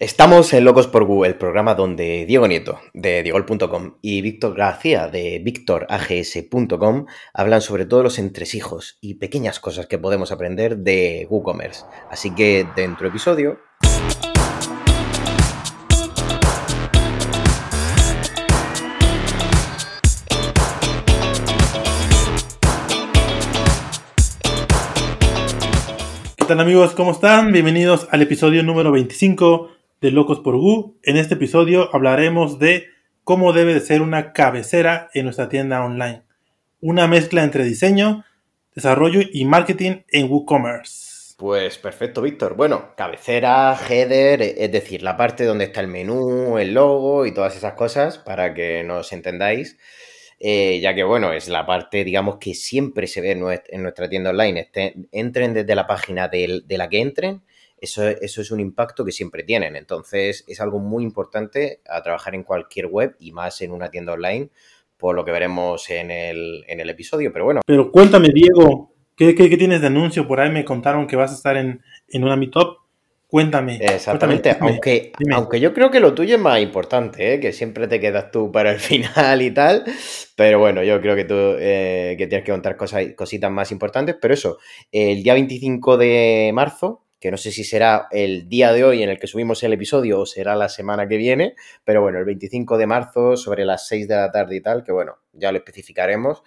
Estamos en Locos por Google, el programa donde Diego Nieto, de Diegol.com, y Víctor García, de VictorAGS.com, hablan sobre todos los entresijos y pequeñas cosas que podemos aprender de WooCommerce. Así que, dentro episodio, ¿Qué tal amigos? ¿Cómo están? Bienvenidos al episodio número 25 de Locos por Gu. En este episodio hablaremos de cómo debe de ser una cabecera en nuestra tienda online. Una mezcla entre diseño, desarrollo y marketing en WooCommerce. Pues perfecto, Víctor. Bueno, cabecera, header, es decir, la parte donde está el menú, el logo y todas esas cosas para que nos entendáis. Eh, ya que bueno, es la parte, digamos, que siempre se ve en nuestra tienda online. Este, entren desde la página de la que entren eso, eso es un impacto que siempre tienen. Entonces, es algo muy importante a trabajar en cualquier web y más en una tienda online, por lo que veremos en el, en el episodio. Pero bueno. Pero cuéntame, Diego, ¿qué, qué, tienes de anuncio? Por ahí me contaron que vas a estar en, en una meetup. Cuéntame. Exactamente, aunque, aunque yo creo que lo tuyo es más importante, ¿eh? que siempre te quedas tú para el final y tal, pero bueno, yo creo que tú eh, que tienes que contar cosas, cositas más importantes, pero eso, el día 25 de marzo que no sé si será el día de hoy en el que subimos el episodio o será la semana que viene, pero bueno, el 25 de marzo sobre las 6 de la tarde y tal, que bueno, ya lo especificaremos,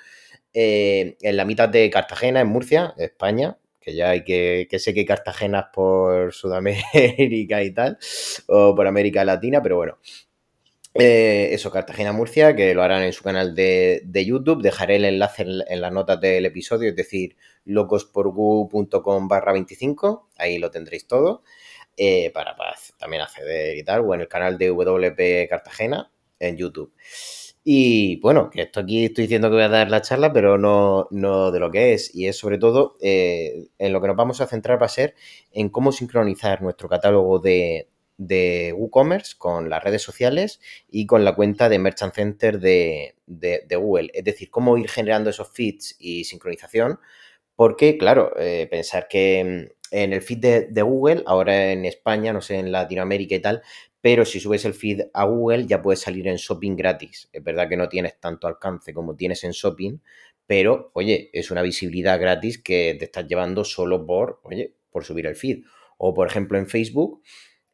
eh, en la mitad de Cartagena, en Murcia, España, que ya hay que, que sé que Cartagena por Sudamérica y tal, o por América Latina, pero bueno, eh, eso, Cartagena Murcia, que lo harán en su canal de, YouTube. Dejaré el enlace en, las notas del episodio, es decir, locosporgu.com barra 25, ahí lo tendréis todo, eh, para, también acceder y tal, o en el canal de WP Cartagena en YouTube. Y bueno, que esto aquí estoy diciendo que voy a dar la charla, pero no, no de lo que es. Y es sobre todo eh, en lo que nos vamos a centrar va a ser en cómo sincronizar nuestro catálogo de, de WooCommerce con las redes sociales y con la cuenta de Merchant Center de, Google. Es decir, cómo ir generando esos feeds y sincronización, porque, claro, eh, pensar que mm, en el feed de, Google, ahora en España, no sé, en Latinoamérica y tal, pero si subes el feed a Google ya puedes salir en Shopping gratis. Es verdad que no tienes tanto alcance como tienes en Shopping, pero, oye, es una visibilidad gratis que te estás llevando solo por, oye, por subir el feed. O, por ejemplo, en Facebook,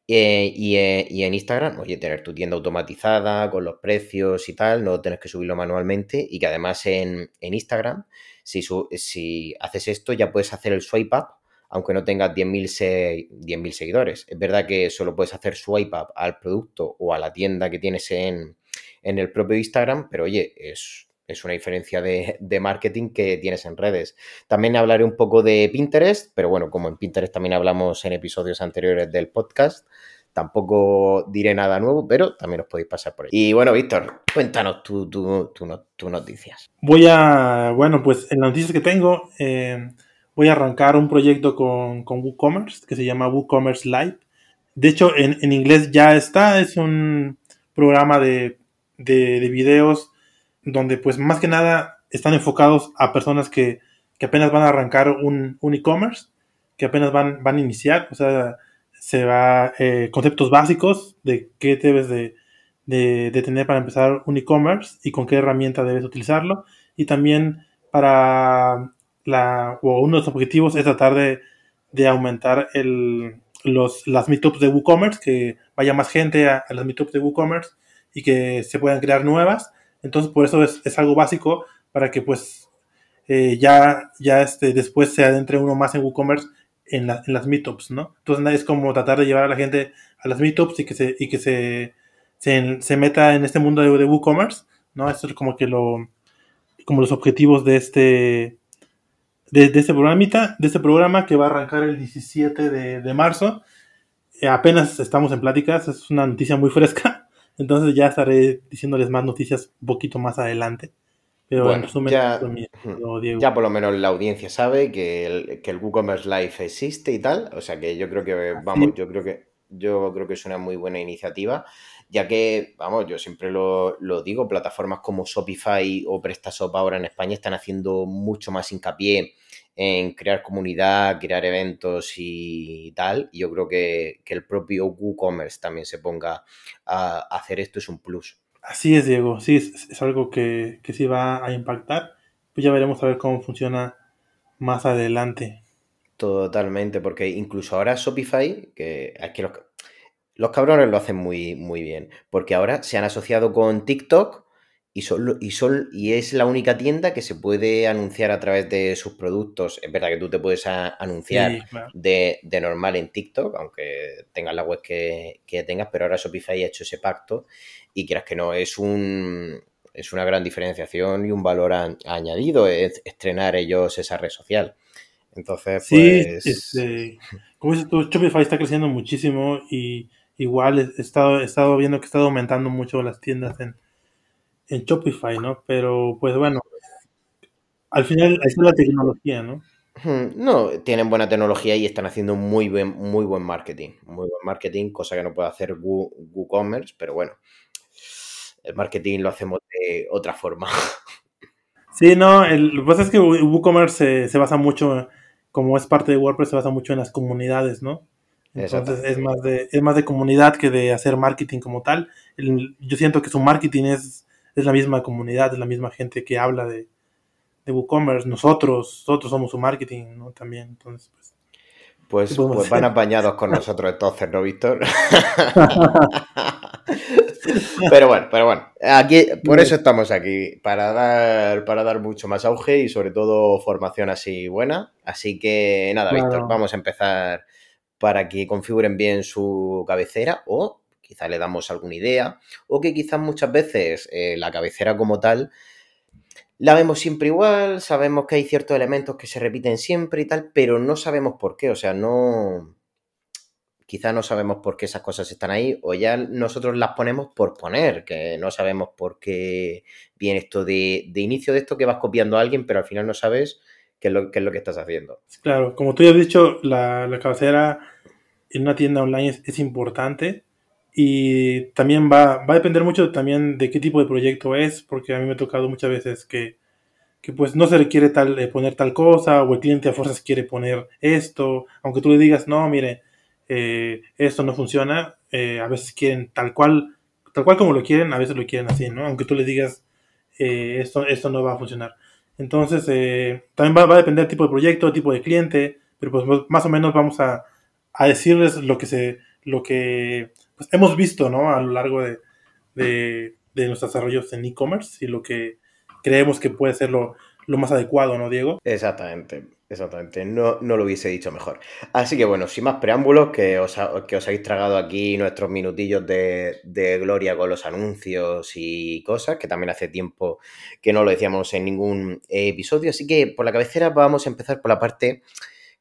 eh, eh, y, en Instagram, oye, tener tu tienda automatizada con los precios y tal, no tienes que subirlo manualmente y que además en, Instagram, si, si haces esto ya puedes hacer el swipe up, aunque no tengas 10.000 seguidores. Es verdad que solo puedes hacer swipe up al producto o a la tienda que tienes en, en el propio Instagram, pero oye, es, es una diferencia de, marketing que tienes en redes. También hablaré un poco de Pinterest, pero bueno, como en Pinterest también hablamos en episodios anteriores del podcast, tampoco diré nada nuevo, pero también os podéis pasar por ahí. Y bueno, Víctor, cuéntanos tus tu, noticias. Voy a, bueno, pues en las noticias que tengo, eh, voy a arrancar un proyecto con, con WooCommerce que se llama WooCommerce Live. De hecho, en, inglés ya está, es un programa de, de, de videos donde pues más que nada están enfocados a personas que, apenas van a arrancar un, e-commerce, que apenas van, van a iniciar, o sea, se va eh, conceptos básicos de qué debes de, tener para empezar un e-commerce y con qué herramienta debes utilizarlo. Y también para la, o uno de los objetivos es tratar de, aumentar el, los, las meetups de WooCommerce, que vaya más gente a, a las meetups de WooCommerce y que se puedan crear nuevas entonces, por eso es, algo básico para que pues eh, ya, ya este, después se adentre uno más en WooCommerce en, en las meetups, ¿no? Entonces es como tratar de llevar a la gente a las meetups y que se, y que se, se, meta en este mundo de, WooCommerce, ¿no? Eso es como que lo, como los objetivos de este, de, este programita, de este programa que va a arrancar el 17 de, marzo. Eh, apenas estamos en pláticas, es una noticia muy fresca. Entonces ya estaré diciéndoles más noticias un poquito más adelante. Pero en resumen, ya, ya por lo menos la audiencia sabe que el, que el WooCommerce Live existe y tal. O sea que yo creo que, vamos, yo creo que yo creo que es una muy buena iniciativa, ya que, vamos, yo siempre lo, digo, plataformas como Shopify o PrestaShop ahora en España están haciendo mucho más hincapié en crear comunidad, crear eventos y tal. Y yo creo que, el propio WooCommerce también se ponga a, hacer esto es un plus. Así es, Diego. Sí, es, algo que, que, sí va a impactar. Pues ya veremos a ver cómo funciona más adelante. Totalmente, porque incluso ahora Shopify, que es que los, los cabrones lo hacen muy, muy bien, porque ahora se han asociado con TikTok y, son, y, son, y es la única tienda que se puede anunciar a través de sus productos. Es verdad que tú te puedes anunciar de, normal en TikTok, aunque tengas la web que, tengas, pero ahora Shopify ha hecho ese pacto y quieras que no, es un es una gran diferenciación y un valor añadido estrenar ellos esa red social. Entonces, pues... Sí, este, como dices tú, Shopify está creciendo muchísimo y igual he estado, he estado viendo que está aumentando mucho las tiendas en, en Shopify, ¿no? Pero pues bueno, al final es la tecnología, ¿no? No, tienen buena tecnología y están haciendo muy buen, muy buen marketing. Muy buen marketing, cosa que no puede hacer WooCommerce, pero bueno, el marketing lo hacemos de otra forma. Sí, no, el, lo que pasa es que WooCommerce se, basa mucho, como es parte de WordPress, se basa mucho en las comunidades, ¿no? Entonces es más, de, es más de comunidad que de hacer marketing como tal. yo siento que su marketing es es la misma comunidad, es la misma gente que habla de, de WooCommerce. Nosotros, nosotros somos su marketing, ¿no? También, entonces, pues. Pues, pues van apañados con nosotros entonces, ¿no, Víctor? pero bueno, pero bueno, aquí, por eso estamos aquí, para dar, para dar mucho más auge y sobre todo formación así buena. Así que nada, Víctor, vamos a empezar para que configuren bien su cabecera o quizá le damos alguna idea, o que quizás muchas veces eh, la cabecera como tal la vemos siempre igual, sabemos que hay ciertos elementos que se repiten siempre y tal, pero no sabemos por qué, o sea, no... Quizá no sabemos por qué esas cosas están ahí, o ya nosotros las ponemos por poner, que no sabemos por qué viene esto de, inicio de esto que vas copiando a alguien, pero al final no sabes qué es lo, qué es lo que estás haciendo. Claro, como tú ya has dicho, la, cabecera en una tienda online es importante, y también va, va a depender mucho también de qué tipo de proyecto es, porque a mí me ha tocado muchas veces que, que pues no se requiere tal, eh, poner tal cosa, o el cliente a fuerzas quiere poner esto, aunque tú le digas, no, mire, eh, esto no funciona, eh, a veces quieren tal cual, tal cual como lo quieren, a veces lo quieren así, ¿no? Aunque tú le digas, esto, esto no va a funcionar. Entonces, también va, va, a depender del tipo de proyecto, tipo de cliente, pero pues más o menos vamos a, a decirles lo que se, lo que pues, hemos visto, ¿no? A lo largo de, de, nuestros desarrollos en e-commerce y lo que creemos que puede ser lo, más adecuado, ¿no, Diego? Exactamente, exactamente. No, no, lo hubiese dicho mejor. Así que bueno, sin más preámbulos, que os, que os habéis tragado aquí nuestros minutillos de, de, gloria con los anuncios y cosas, que también hace tiempo que no lo decíamos en ningún episodio. Así que por la cabecera vamos a empezar por la parte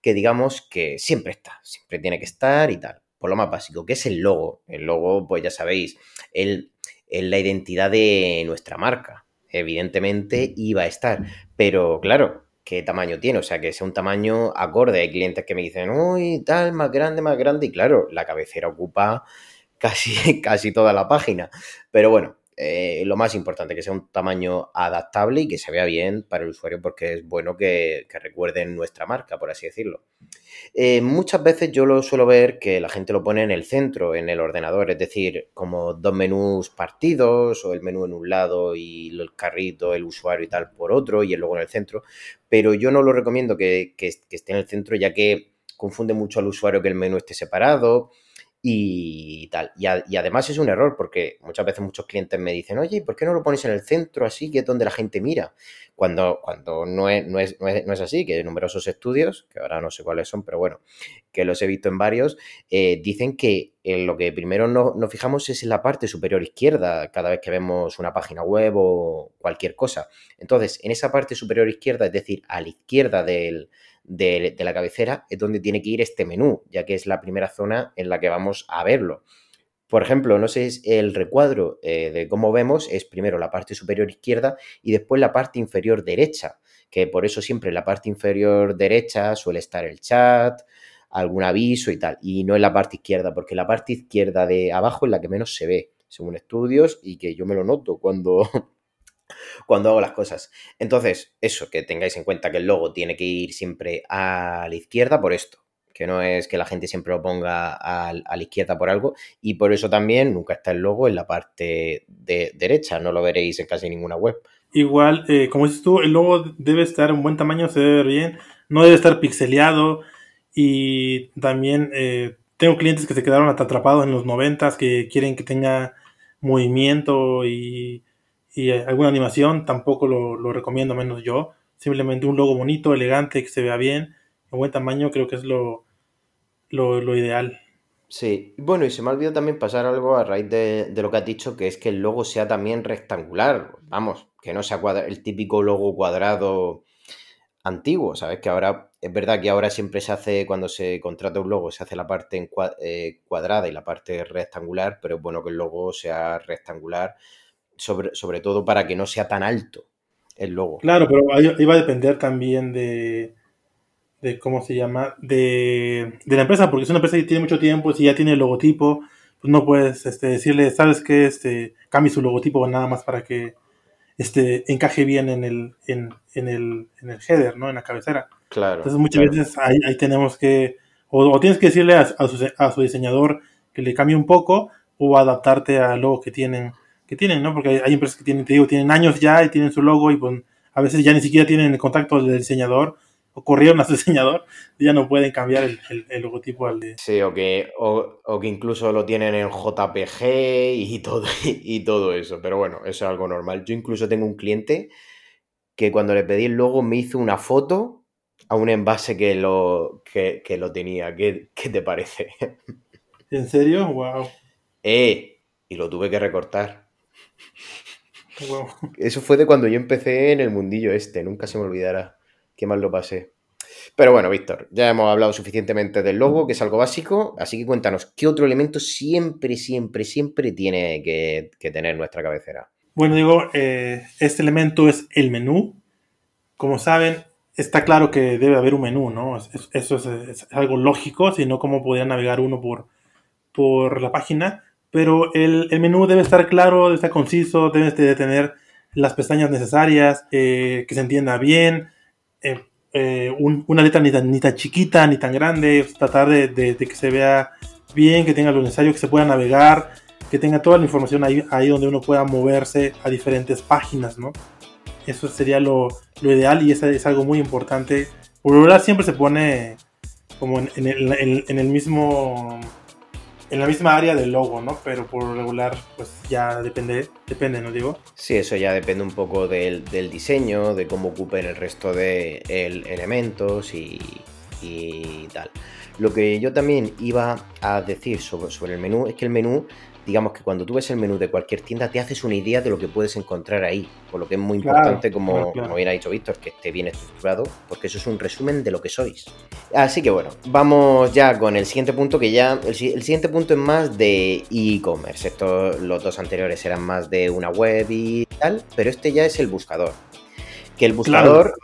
que digamos que siempre está, siempre tiene que estar y tal por lo más básico, que es el logo. El logo, pues ya sabéis, es la identidad de nuestra marca. Evidentemente iba a estar, pero claro, ¿qué tamaño tiene? O sea, que sea un tamaño acorde. Hay clientes que me dicen, uy, tal, más grande, más grande. Y claro, la cabecera ocupa casi, casi toda la página. Pero bueno, eh, lo más importante, que sea un tamaño adaptable y que se vea bien para el usuario porque es bueno que, recuerden nuestra marca, por así decirlo. Eh, muchas veces yo lo suelo ver que la gente lo pone en el centro, en el ordenador, es decir, como dos menús partidos o el menú en un lado y el carrito, el usuario y tal por otro y luego en el centro, pero yo no lo recomiendo que, que esté en el centro ya que confunde mucho al usuario que el menú esté separado y tal. Y, además es un error porque muchas veces muchos clientes me dicen, oye, ¿por qué no lo pones en el centro así, que es donde la gente mira? Cuando, cuando no, es, no, es, no, es, así, que hay numerosos estudios, que ahora no sé cuáles son, pero bueno, que los he visto en varios, eh, dicen que en lo que primero nos, nos fijamos es en la parte superior izquierda cada vez que vemos una página web o cualquier cosa. Entonces, en esa parte superior izquierda, es decir, a la izquierda del de, la cabecera es donde tiene que ir este menú, ya que es la primera zona en la que vamos a verlo. Por ejemplo, no sé, el recuadro eh, de cómo vemos es primero la parte superior izquierda y después la parte inferior derecha, que por eso siempre en la parte inferior derecha suele estar el chat, algún aviso y tal, y no en la parte izquierda, porque la parte izquierda de abajo es la que menos se ve, según estudios, y que yo me lo noto cuando, cuando hago las cosas. Entonces, eso, que tengáis en cuenta que el logo tiene que ir siempre a la izquierda por esto, que no es que la gente siempre lo ponga a, la izquierda por algo, y por eso también nunca está el logo en la parte de derecha, no lo veréis en casi ninguna web. Igual, eh, como dices tú, el logo debe estar en buen tamaño, se debe ver bien, no debe estar pixeleado, y también eh, tengo clientes que se quedaron atrapados en los noventas, que quieren que tenga movimiento y, alguna animación, tampoco lo, lo recomiendo, menos yo. Simplemente un logo bonito, elegante, que se vea bien, en buen tamaño, creo que es lo, lo, ideal. Sí, bueno, y se me ha olvidado también pasar algo a raíz de, lo que has dicho, que es que el logo sea también rectangular, vamos, que no sea el típico logo cuadrado antiguo, ¿sabes? Que ahora, es verdad que ahora siempre se hace, cuando se contrata un logo, se hace la parte en eh, cuadrada y la parte rectangular, pero es bueno que el logo sea rectangular, sobre, sobre todo para que no sea tan alto el logo. Claro, pero iba a depender también de, de ¿cómo se llama? De, de, la empresa, porque es una empresa que tiene mucho tiempo, si ya tiene el logotipo, pues no puedes este, decirle, ¿sabes qué? Este, cambie su logotipo nada más para que este, encaje bien en el, en, en el, en el header, ¿no? En la cabecera. Claro. Entonces muchas veces ahí, ahí, tenemos que, o, tienes que decirle a, a, su, a, su, diseñador que le cambie un poco o adaptarte al logo que tienen, que tienen, ¿no? Porque hay, hay, empresas que tienen, te digo, tienen años ya y tienen su logo y pues a veces ya ni siquiera tienen el contacto del diseñador ocurrieron a su diseñador, ya no pueden cambiar el, logotipo al de... Sí, o que, o, que incluso lo tienen en JPG y todo, y, todo eso, pero bueno, eso es algo normal. Yo incluso tengo un cliente que cuando le pedí el logo me hizo una foto a un envase que lo, que, lo tenía. ¿Qué, te parece? ¿En serio? Wow. Eh, y lo tuve que recortar. Eso fue de cuando yo empecé en el mundillo este, nunca se me olvidará qué mal lo pasé. Pero bueno, Víctor, ya hemos hablado suficientemente del logo, que es algo básico, así que cuéntanos, ¿qué otro elemento siempre, siempre, siempre tiene que, tener nuestra cabecera? Bueno, digo, eh, este elemento es el menú. Como saben, está claro que debe haber un menú, ¿no? Eso es, algo lógico, si no, ¿cómo podría navegar uno por, por la página? Pero el, menú debe estar claro, debe estar conciso, debe de tener las pestañas necesarias, eh, que se entienda bien, eh, eh, una letra ni tan, ni tan chiquita ni tan grande, tratar de, que se vea bien, que tenga lo necesario, que se pueda navegar, que tenga toda la información ahí, ahí donde uno pueda moverse a diferentes páginas, ¿no? Eso sería lo, ideal y eso es algo muy importante. Por lo general siempre se pone como en, en el mismo en la misma área del logo, ¿no? Pero por regular, pues ya depende, depende, ¿no digo? Sí, eso ya depende un poco del, diseño, de cómo ocupen el resto de elementos y, y, tal. Lo que yo también iba a decir sobre, sobre el menú es que el menú digamos que cuando tú ves el menú de cualquier tienda te haces una idea de lo que puedes encontrar ahí, por lo que es muy importante, como, bien ha dicho Víctor, que esté bien estructurado, porque eso es un resumen de lo que sois. Así que bueno, vamos ya con el siguiente punto, que ya el, siguiente punto es más de e-commerce. Estos, los dos anteriores eran más de una web y tal, pero este ya es el buscador. Que el buscador...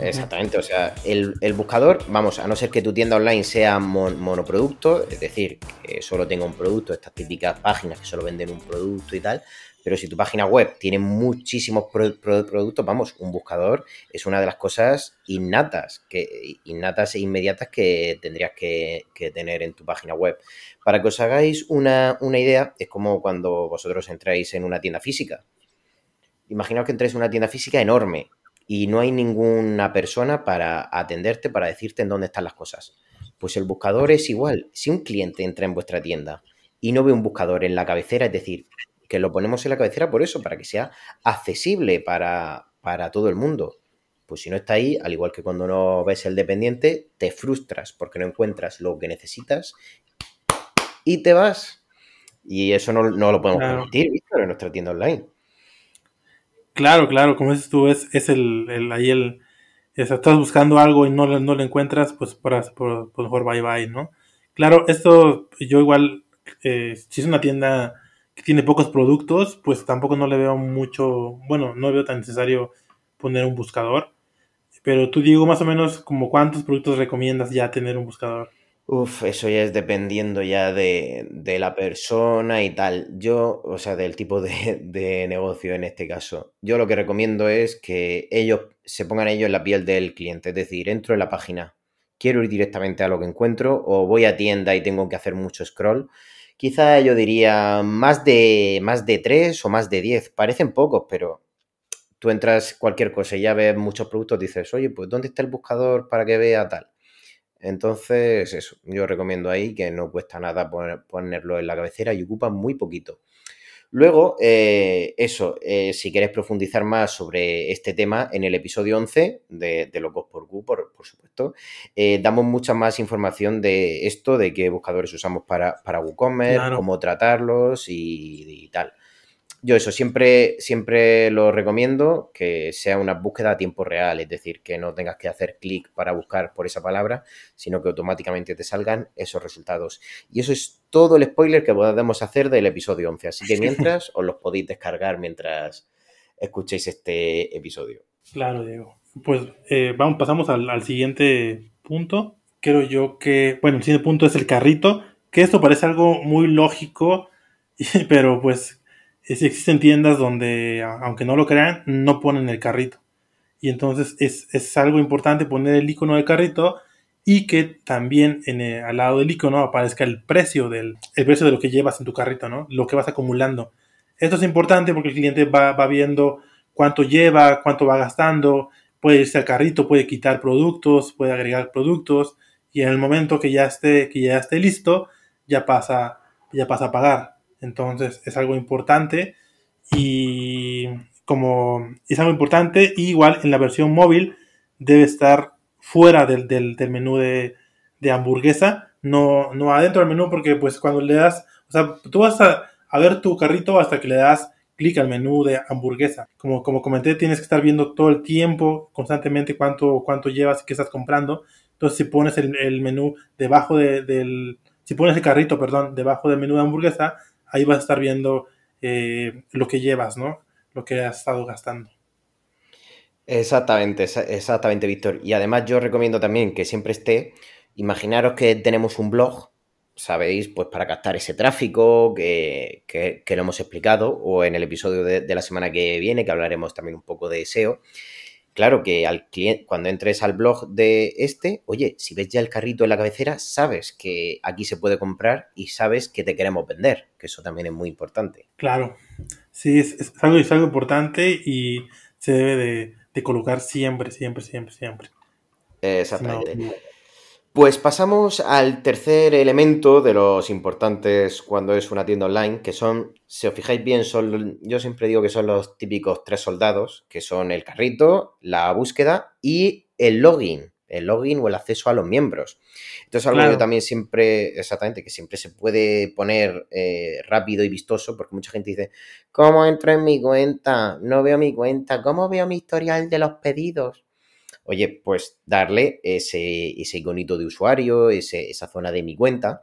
Exactamente, o sea, el, buscador, vamos, a no ser que tu tienda online sea monoproducto, es decir, que solo tenga un producto, estas típicas páginas que solo venden un producto y tal, pero si tu página web tiene muchísimos productos, vamos, un buscador es una de las cosas innatas, que, innatas e inmediatas que tendrías que, tener en tu página web. Para que os hagáis una, una idea, es como cuando vosotros entráis en una tienda física. Imaginaos que entréis en una tienda física enorme, y no hay ninguna persona para atenderte, para decirte en dónde están las cosas. Pues el buscador es igual. Si un cliente entra en vuestra tienda y no ve un buscador en la cabecera, es decir, que lo ponemos en la cabecera por eso, para que sea accesible para, para todo el mundo. Pues si no está ahí, al igual que cuando no ves el dependiente, te frustras porque no encuentras lo que necesitas y te vas. Y eso no, lo podemos permitir, en nuestra tienda online. Claro, claro, como dices tú, es, es el, el ahí el, estás buscando algo y no, no lo encuentras, pues por, por, por, mejor bye bye, ¿no? Claro, esto yo igual, eh, si es una tienda que tiene pocos productos, pues tampoco no le veo mucho, bueno, no veo tan necesario poner un buscador, Pero tú, Diego, más o menos, como ¿cuántos productos recomiendas ya tener un buscador? Uf, eso ya es dependiendo ya de, la persona y tal. Yo, o sea, del tipo de, de, negocio en este caso. Yo lo que recomiendo es que ellos se pongan ellos en la piel del cliente. Es decir, entro en la página, quiero ir directamente a lo que encuentro o voy a tienda y tengo que hacer mucho scroll. Quizá yo diría más de, más de 3 o más de 10. Parecen pocos, pero tú entras cualquier cosa y ya ves muchos productos, dices, oye, pues ¿dónde está el buscador para que vea tal? Entonces, eso, yo recomiendo ahí que no cuesta nada ponerlo en la cabecera y ocupa muy poquito. Luego, eh, eso, eh, si quieres profundizar más sobre este tema, en el episodio 11 de, de Locos por Q, por, supuesto, eh, damos mucha más información de esto, de qué buscadores usamos para, para WooCommerce, cómo tratarlos y, y tal yo eso siempre, siempre lo recomiendo que sea una búsqueda a tiempo real, es decir, que no tengas que hacer clic para buscar por esa palabra, sino que automáticamente te salgan esos resultados. Y eso es todo el spoiler que podemos hacer del episodio 11. Así que mientras os los podéis descargar mientras escuchéis este episodio. Claro, Diego. Pues eh, vamos, pasamos al, al siguiente punto. Creo yo que, bueno, el siguiente punto es el carrito, que esto parece algo muy lógico, pero pues existen tiendas donde, aunque no lo crean, no ponen el carrito. Y entonces es, algo importante poner el icono de carrito y que también en al lado del icono aparezca el precio del el precio de lo que llevas en tu carrito, ¿no? Lo que vas acumulando. Esto es importante porque el cliente va, va viendo cuánto lleva, cuánto va gastando, puede irse al carrito, puede quitar productos, puede agregar productos y en el momento que ya esté, que ya esté listo, ya pasa, ya pasa a pagar. Entonces es algo importante y como es algo importante, igual en la versión móvil debe estar fuera del, menú de, hamburguesa, no, no adentro del menú porque pues cuando le das, o sea, tú vas a, ver tu carrito hasta que le das clic al menú de hamburguesa. Como, como comenté, tienes que estar viendo todo el tiempo, constantemente, cuánto, cuánto llevas y qué estás comprando. Entonces, si pones el, menú debajo del, si pones el carrito, perdón, debajo del menú de hamburguesa, ahí vas a estar viendo eh, lo que llevas, ¿no? Lo que has estado gastando. Exactamente, exactamente, Víctor. Y además yo recomiendo también que siempre esté, imaginaros que tenemos un blog, sabéis, pues para captar ese tráfico que, lo hemos explicado, o en el episodio de, de, la semana que viene, que hablaremos también un poco de SEO claro que al cliente, cuando entres al blog de este, oye, si ves ya el carrito en la cabecera, sabes que aquí se puede comprar y sabes que te queremos vender, que eso también es muy importante. Claro, sí, es, algo, es algo importante y se debe de, colocar siempre, siempre, siempre, siempre. Exactamente. Pues pasamos al tercer elemento de los importantes cuando es una tienda online, que son, si os fijáis bien, son, yo siempre digo que son los típicos tres soldados, que son el carrito, la búsqueda y el login, el login o el acceso a los miembros. Entonces, algo que también siempre, exactamente, que siempre se puede poner eh, rápido y vistoso, porque mucha gente dice, ¿cómo entro en mi cuenta? No veo mi cuenta, ¿cómo veo mi historial de los pedidos? Oye, pues darle ese, ese iconito de usuario, esa zona de mi cuenta,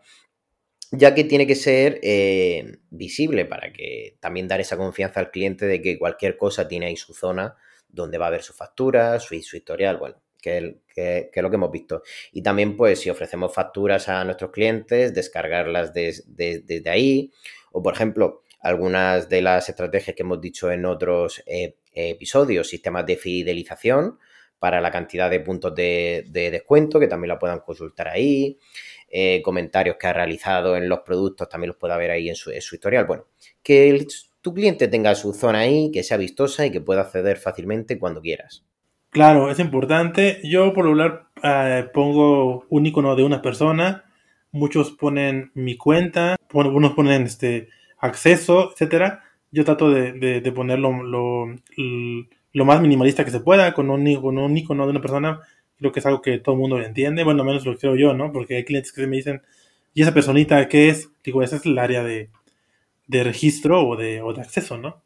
ya que tiene que ser eh, visible para que también dar esa confianza al cliente de que cualquier cosa tiene ahí su zona donde va a ver su factura, su, historial, bueno, que, es lo que hemos visto. Y también, pues, si ofrecemos facturas a nuestros clientes, descargarlas desde ahí, o por ejemplo, algunas de las estrategias que hemos dicho en otros eh, episodios, sistemas de fidelización, para la cantidad de puntos de, descuento, que también la puedan consultar ahí. Eh, comentarios que ha realizado en los productos también los pueda ver ahí en su, historial. Bueno, que tu cliente tenga su zona ahí, que sea vistosa y que pueda acceder fácilmente cuando quieras. Claro, es importante. Yo por lo general eh, pongo un icono de una persona, muchos ponen mi cuenta, unos ponen este acceso, etcétera. Yo trato de, de, más minimalista que se pueda, con un, con un icono de una persona, creo que es algo que todo el mundo entiende, bueno, menos lo creo yo, ¿no? Porque hay clientes que me dicen, ¿y esa personita qué es? Digo, esa es el área de, de registro o de, o de acceso, ¿no?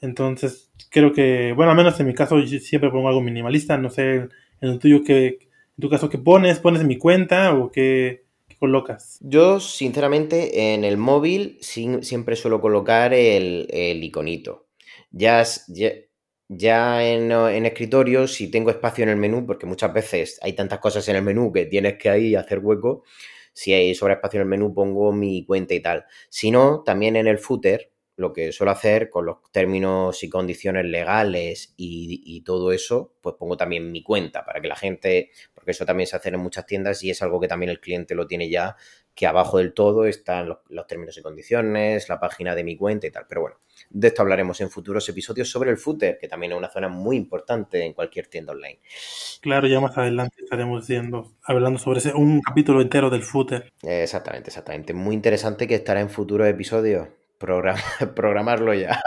Entonces, creo que, bueno, al menos en mi caso yo siempre pongo algo minimalista, no sé, en el tuyo, que, en tu caso, ¿qué pones? ¿Pones en mi cuenta o qué, colocas? Yo, sinceramente, en el móvil siempre suelo colocar el, el iconito. Ya, ya en, en, escritorio, si tengo espacio en el menú, porque muchas veces hay tantas cosas en el menú que tienes que ahí hacer hueco, si hay sobre espacio en el menú pongo mi cuenta y tal. Si no, también en el footer, lo que suelo hacer con los términos y condiciones legales y, todo eso, pues pongo también mi cuenta para que la gente, porque eso también se hace en muchas tiendas y es algo que también el cliente lo tiene ya, que abajo del todo están los, los términos y condiciones, la página de mi cuenta y tal. Pero bueno, de esto hablaremos en futuros episodios sobre el footer, que también es una zona muy importante en cualquier tienda online. Claro, ya más adelante estaremos viendo, hablando sobre ese, un capítulo entero del footer. Exactamente, exactamente. Muy interesante que estará en futuros episodios. programarlo ya.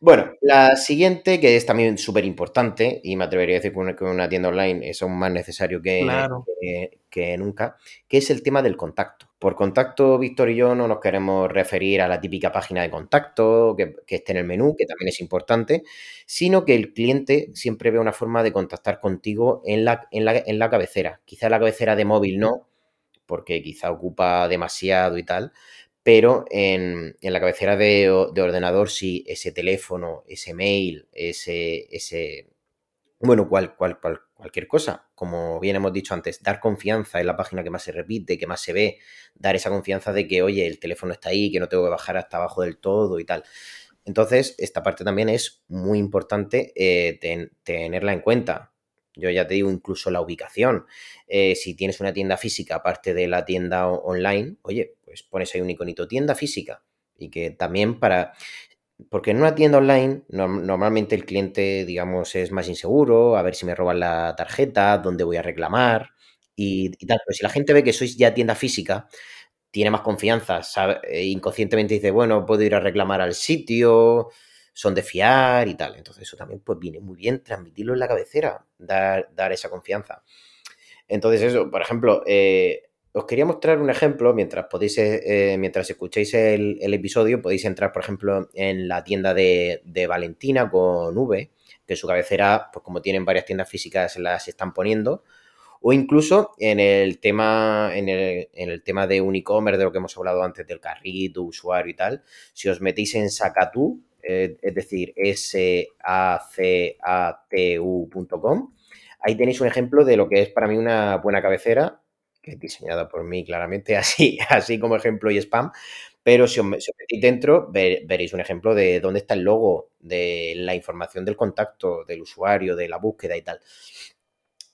Bueno, la siguiente, que es también súper importante, y me atrevería a decir que una, tienda online es aún más necesario que, que, nunca, que es el tema del contacto. Por contacto, Víctor y yo no nos queremos referir a la típica página de contacto que, esté en el menú, que también es importante, sino que el cliente siempre ve una forma de contactar contigo en la, en la, en la cabecera. Quizá la cabecera de móvil no, porque quizá ocupa demasiado y tal, pero en, la cabecera de, ordenador sí, ese teléfono, ese mail, ese, ese bueno, cual, cual, cualquier cosa. Como bien hemos dicho antes, dar confianza en la página que más se repite, que más se ve, dar esa confianza de que, oye, el teléfono está ahí, que no tengo que bajar hasta abajo del todo y tal. Entonces, esta parte también es muy importante eh, tenerla en cuenta. Yo ya te digo, incluso la ubicación. Eh, si tienes una tienda física aparte de la tienda online, oye, pues pones ahí un iconito tienda física. Y que también para... Porque en una tienda online normalmente el cliente, digamos, es más inseguro, a ver si me roban la tarjeta, dónde voy a reclamar y, tal. Pero si la gente ve que sois ya tienda física, tiene más confianza, sabe, eh, inconscientemente dice, bueno, puedo ir a reclamar al sitio, son de fiar y tal. Entonces eso también pues viene muy bien transmitirlo en la cabecera, dar, dar esa confianza. Entonces eso, por ejemplo, eh, os quería mostrar un ejemplo mientras podéis, eh, mientras escuchéis el, episodio, podéis entrar, por ejemplo, en la tienda de, Valentina con V, que su cabecera, pues como tienen varias tiendas físicas, las están poniendo. O incluso en el tema, en el, en el tema de un e-commerce, de lo que hemos hablado antes del carrito, usuario y tal, si os metéis en Sacatu, eh, es decir, S-A-C-A-T-U.com. Ahí tenéis un ejemplo de lo que es para mí una buena cabecera, diseñada por mí claramente, así, así como ejemplo y spam. Pero si os, metéis dentro, veréis un ejemplo de dónde está el logo, de la información del contacto, del usuario, de la búsqueda y tal.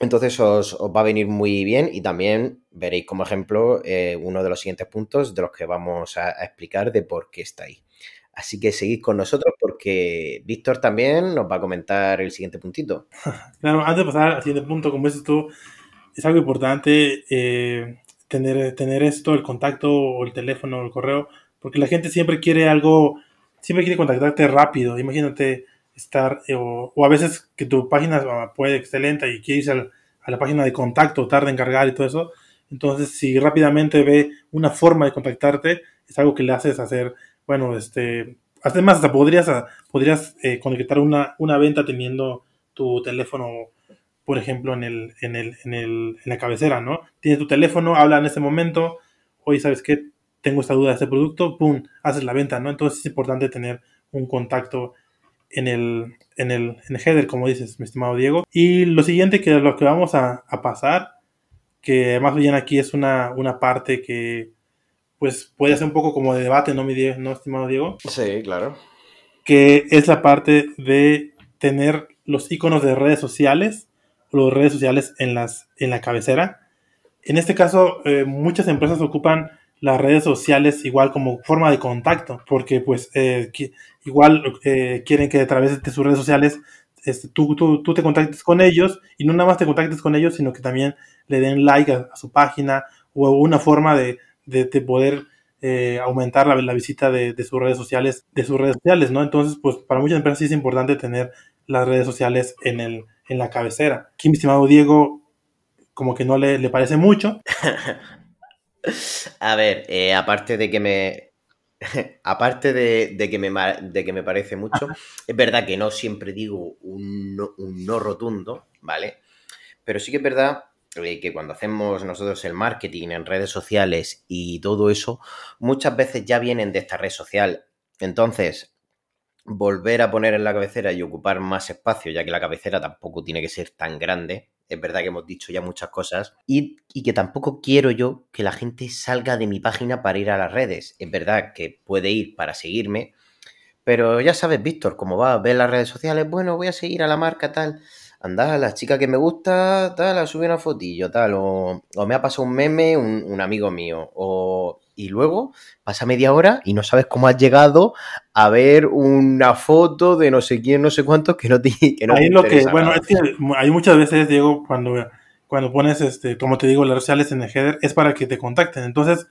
Entonces os, va a venir muy bien y también veréis como ejemplo eh, uno de los siguientes puntos de los que vamos a explicar de por qué está ahí. Así que seguid con nosotros porque Víctor también nos va a comentar el siguiente puntito. Claro, antes de pasar al siguiente punto, como dices tú, es algo importante eh, tener, tener esto, el contacto o el teléfono o el correo, porque la gente siempre quiere algo, siempre quiere contactarte rápido. Imagínate estar, eh, o, a veces que tu página puede excelente y quieres a la página de contacto, tarda en cargar y todo eso. Entonces, si rápidamente ve una forma de contactarte, es algo que le haces hacer bueno, este, además hasta podrías, ah, podrías eh, conectar una, una venta teniendo tu teléfono, por ejemplo, en, el, en, el, en, el, en la cabecera, ¿no? Tienes tu teléfono, habla en ese momento, oye, ¿sabes qué? Tengo esta duda de este producto, ¡pum! Haces la venta, ¿no? Entonces es importante tener un contacto en el, en el, en el header, como dices, mi estimado Diego. Y lo siguiente que lo que vamos a, a pasar, que más bien aquí es una, una parte que pues puede ser un poco como de debate, ¿no, mi Diego, ¿no, estimado Diego? Sí, claro. Que es la parte de tener los iconos de redes sociales, los redes sociales en, las, en la cabecera. En este caso, eh, muchas empresas ocupan las redes sociales igual como forma de contacto, porque pues eh, igual eh, quieren que a través de sus redes sociales este, tú, tú, tú, te contactes con ellos y no nada más te contactes con ellos, sino que también le den like a su página o una forma de, de, poder eh, aumentar la, visita de, sus redes sociales, de sus redes sociales, ¿no? Entonces, pues para muchas empresas sí es importante tener las redes sociales en, el, en la cabecera. Aquí, mi estimado Diego, como que no le, le parece mucho. A ver, eh, aparte de que me. aparte de, que me, de que me parece mucho, es verdad que no siempre digo un un no rotundo, ¿vale? Pero sí que es verdad que cuando hacemos nosotros el marketing en redes sociales y todo eso, muchas veces ya vienen de esta red social. Entonces, volver a poner en la cabecera y ocupar más espacio, ya que la cabecera tampoco tiene que ser tan grande. Es verdad que hemos dicho ya muchas cosas. Y, que tampoco quiero yo que la gente salga de mi página para ir a las redes. Es verdad que puede ir para seguirme, pero ya sabes, Víctor, cómo va, a ver las redes sociales, bueno, voy a seguir a la marca tal. Anda, la chica que me gusta, tal, a subir una fotillo, tal, o, me ha pasado un meme un, un amigo mío, o y luego pasa media hora y no sabes cómo has llegado a ver una foto de no sé quién, no sé cuántos que no te, que no Ahí lo que, bueno, es que hay muchas veces, Diego, cuando, cuando pones, este, como te digo, las redes sociales en el header, es para que te contacten. Entonces,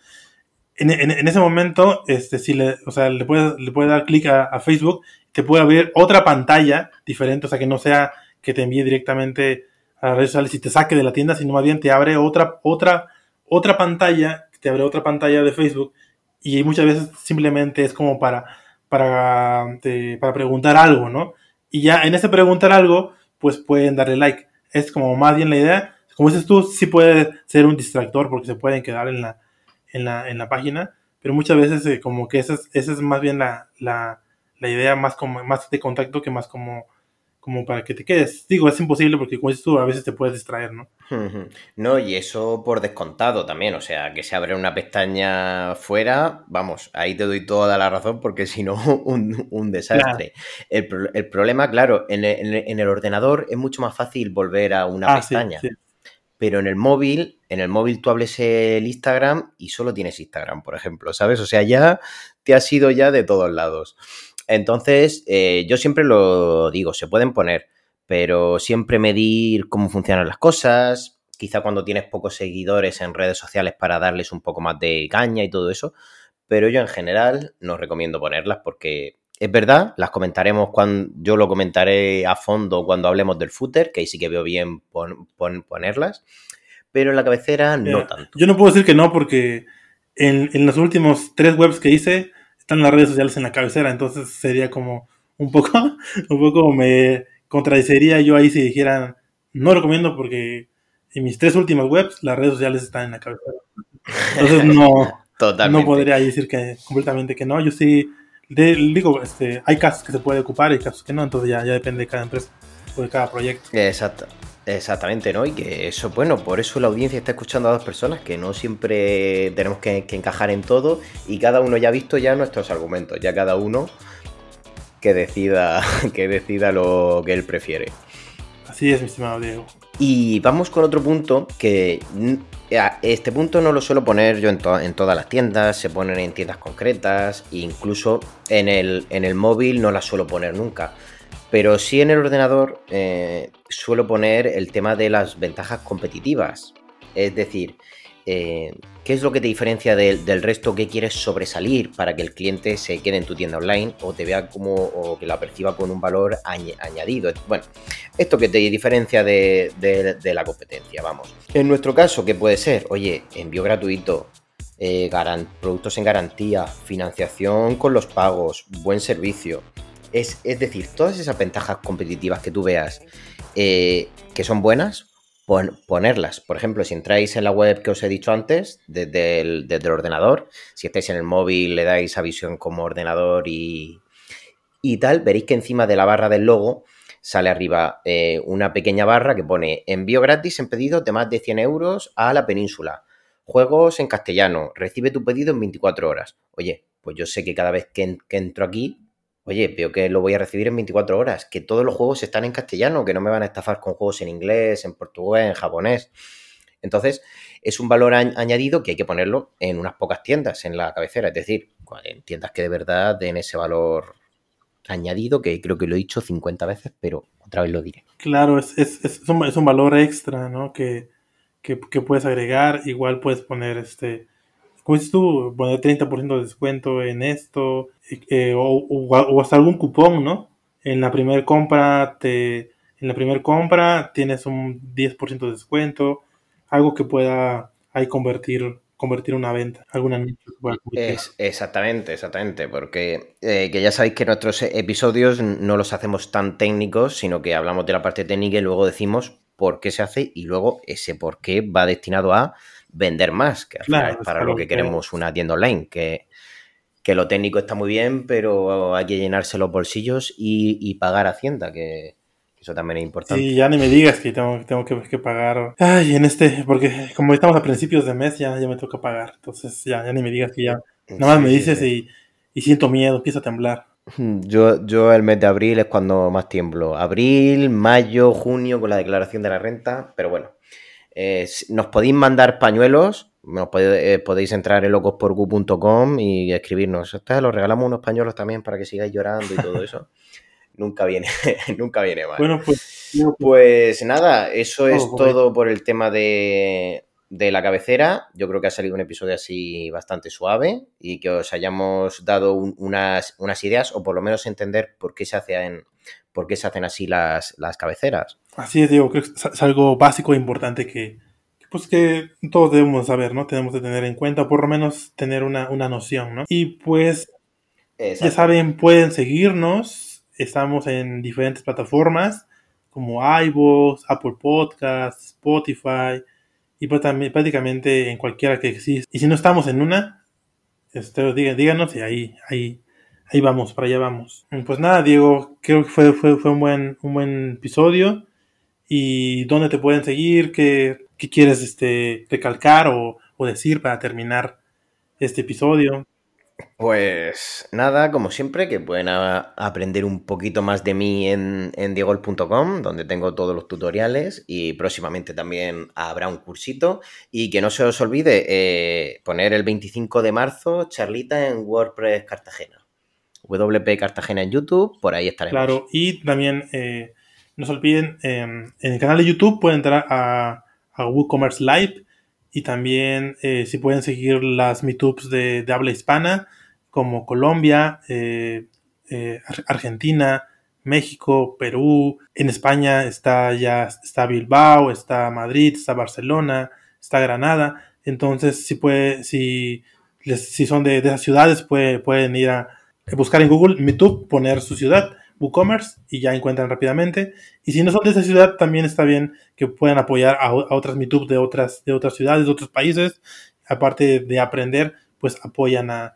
en, en, ese momento, este, si le, o sea, le puedes, le puedes dar clic a, a, Facebook, te puede abrir otra pantalla diferente, o sea, que no sea que te envíe directamente a las redes sociales y te saque de la tienda, sino más bien te abre otra, otra, otra pantalla te abre otra pantalla de Facebook y muchas veces simplemente es como para, para, para preguntar algo, ¿no? Y ya en ese preguntar algo, pues pueden darle like. Es como más bien la idea. Como dices tú, sí puede ser un distractor porque se pueden quedar en la, en la, en la página, pero muchas veces eh, como que esa es, esa es más bien la, la, la idea más, como, más de contacto que más como como para que te quedes. Digo, es imposible porque como dices tú, a veces te puedes distraer, ¿no? No, y eso por descontado también, o sea, que se abre una pestaña fuera, vamos, ahí te doy toda la razón porque si no, un, desastre. El, problema, claro, en el, ordenador es mucho más fácil volver a una ah, pestaña. Pero en el móvil, en el móvil tú hables el Instagram y solo tienes Instagram, por ejemplo, ¿sabes? O sea, ya te has ido ya de todos lados. Entonces, eh, yo siempre lo digo, se pueden poner, pero siempre medir cómo funcionan las cosas, quizá cuando tienes pocos seguidores en redes sociales para darles un poco más de caña y todo eso, pero yo en general no recomiendo ponerlas porque es verdad, las comentaremos cuando yo lo comentaré a fondo cuando hablemos del footer, que ahí sí que veo bien ponerlas, pero en la cabecera no tanto. Yo no puedo decir que no porque en, en los últimos tres webs que hice están las redes sociales en la cabecera, entonces sería como un poco, un poco me contradecería yo ahí si dijeran, no recomiendo porque en mis tres últimas webs las redes sociales están en la cabecera. Entonces no, no podría decir que completamente que no. Yo sí digo, este, hay casos que se puede ocupar y casos que no, entonces ya, ya depende de cada empresa o de cada proyecto. Exacto. Exactamente, ¿no? Y que eso, bueno, por eso la audiencia está escuchando a dos personas, que no siempre tenemos que, encajar en todo y cada uno ya ha visto ya nuestros argumentos, ya cada uno que decida, que decida lo que él prefiere. Así es, mi estimado Diego. Y vamos con otro punto que este punto no lo suelo poner yo en, en, todas las tiendas, se ponen en tiendas concretas, incluso en el, en el móvil no la suelo poner nunca. Pero sí en el ordenador eh, suelo poner el tema de las ventajas competitivas. Es decir, eh, ¿qué es lo que te diferencia del resto? ¿Qué quieres sobresalir para que el cliente se quede en tu tienda online o te vea como o que la perciba con un valor añadido? Bueno, esto que te diferencia de, la competencia, vamos. En nuestro caso, ¿qué puede ser? Oye, envío gratuito, eh, productos en garantía, financiación con los pagos, buen servicio. Es, decir, todas esas ventajas competitivas que tú veas eh, que son buenas, ponerlas. Por ejemplo, si entráis en la web que os he dicho antes, desde el, ordenador, si estáis en el móvil, le dais a visión como ordenador y, tal, veréis que encima de la barra del logo sale arriba eh, una pequeña barra que pone envío gratis en pedidos de más de 100 euros a la península. Juegos en castellano, recibe tu pedido en 24 horas. Oye, pues yo sé que cada vez que entro aquí oye, veo que lo voy a recibir en 24 horas, que todos los juegos están en castellano, que no me van a estafar con juegos en inglés, en portugués, en japonés. Entonces, es un valor añadido que hay que ponerlo en unas pocas tiendas en la cabecera, es decir, en tiendas que de verdad den ese valor añadido, que creo que lo he dicho 50 veces, pero otra vez lo diré. Claro, es, un, valor extra, ¿no? Que, que, que, puedes agregar, igual puedes poner este como dices tú, poner 30% de descuento en esto, eh, o, hasta algún cupón, ¿no? En la primera compra te, en la primera compra tienes un 10% de descuento, algo que pueda ahí convertir convertir una venta, alguna es, exactamente, exactamente, porque eh, que ya sabéis que nuestros episodios no los hacemos tan técnicos, sino que hablamos de la parte técnica y luego decimos por qué se hace y luego ese por qué va destinado a vender más, que al final es para lo que queremos una tienda online, que, que lo técnico está muy bien, pero hay que llenarse los bolsillos y, pagar Hacienda, que eso también es importante. Sí, ya ni me digas que tengo, tengo que, pagar. Ay, en este, porque como estamos a principios de mes, ya, ya me toca pagar. Entonces, ya, ya ni me digas que ya. Nada más me dices Y, y, siento miedo, empiezo a temblar. Yo, yo el mes de abril es cuando más tiemblo. Abril, mayo, junio con la declaración de la renta, pero bueno. Eh, nos podéis mandar pañuelos, nos eh, podéis, entrar en locosporgu.com y escribirnos. Esto lo regalamos unos pañuelos también para que sigáis llorando y todo eso. nunca viene, nunca viene mal. Bueno, pues, pues, pues nada, eso es todo por el tema de, de la cabecera. Yo creo que ha salido un episodio así bastante suave y que os hayamos dado unas, unas, ideas o por lo menos entender por qué se hacen, por qué se hacen así las, las cabeceras. Así es, digo, que es algo básico e importante que, pues que todos debemos saber, ¿no? Tenemos que tener en cuenta, o por lo menos tener una, una noción, ¿no? Y pues, ya saben, pueden seguirnos. Estamos en diferentes plataformas como iVoox, Apple Podcasts, Spotify, y pues también prácticamente en cualquiera que exista. Y si no estamos en una, este, díganos y ahí, ahí, ahí vamos, para allá vamos. Pues nada, Diego, creo que fue, fue, fue un, buen, un buen episodio. ¿Y dónde te pueden seguir? ¿Qué, qué quieres este, recalcar o, o decir para terminar este episodio? Pues nada, como siempre, que pueden aprender un poquito más de mí en, en diegol.com, donde tengo todos los tutoriales y próximamente también habrá un cursito. Y que no se os olvide eh, poner el 25 de marzo charlita en WordPress Cartagena. WP Cartagena en YouTube, por ahí estaremos. Claro, y también eh, no se olviden, em, en el canal de YouTube pueden entrar a, WooCommerce Live y también eh, si pueden seguir las meetups de, de habla hispana como Colombia, eh, eh, Argentina, México, Perú, en España está ya está Bilbao, está Madrid, está Barcelona, está Granada. Entonces, si puede, si, si son de, esas ciudades, pueden ir a buscar en Google Meetup, poner su ciudad, WooCommerce, y ya encuentran rápidamente. Y si no son de esa ciudad, también está bien que puedan apoyar a, otras Meetup de otras, de otras ciudades, de otros países. Aparte de aprender, pues apoyan a,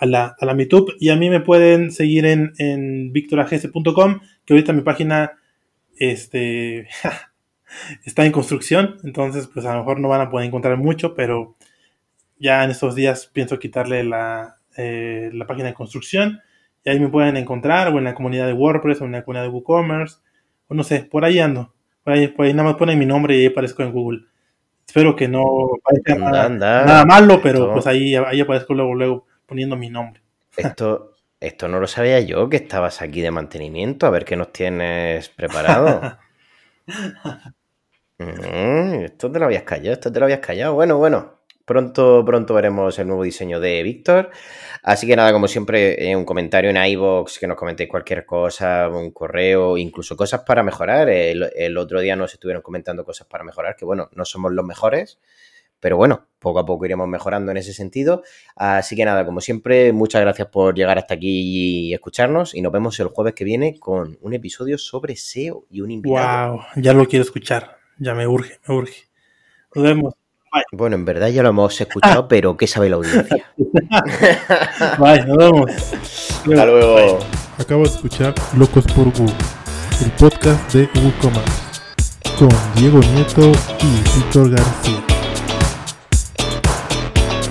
la, a. Y a mí me pueden seguir en, en que ahorita mi página este, está en construcción. Entonces, pues a lo mejor no van a poder encontrar mucho, pero ya en estos días pienso quitarle la, eh, la página de construcción. Y ahí me pueden encontrar, o en la comunidad de WordPress, o en la comunidad de WooCommerce, o no sé, por ahí ando. Por ahí, por ahí nada más ponen mi nombre y ahí aparezco en Google. Espero que no parezca nada, nada, malo, pero pues ahí, ahí aparezco luego, luego poniendo mi nombre. Esto, esto no lo sabía yo, que estabas aquí de mantenimiento. A ver qué nos tienes preparado. Mm, esto te lo habías callado, esto te lo habías callado. Bueno, bueno, pronto, pronto veremos el nuevo diseño de Víctor. Así que nada, como siempre, un comentario en iBox, que nos comentéis cualquier cosa, un correo, incluso cosas para mejorar. El, el, otro día nos estuvieron comentando cosas para mejorar, que bueno, no somos los mejores, pero bueno, poco a poco iremos mejorando en ese sentido. Así que nada, como siempre, muchas gracias por llegar hasta aquí y escucharnos. Y nos vemos el jueves que viene con un episodio sobre SEO y un invitado. ¡Wow! Ya lo quiero escuchar. Ya me urge, me urge. Nos vemos. Bueno, en verdad ya lo hemos escuchado, pero ¿qué sabe la audiencia? Bye, nos vemos. Hasta luego. Acabo de escuchar Locos por Google, el podcast de WooCommerce, con Diego Nieto y Víctor García.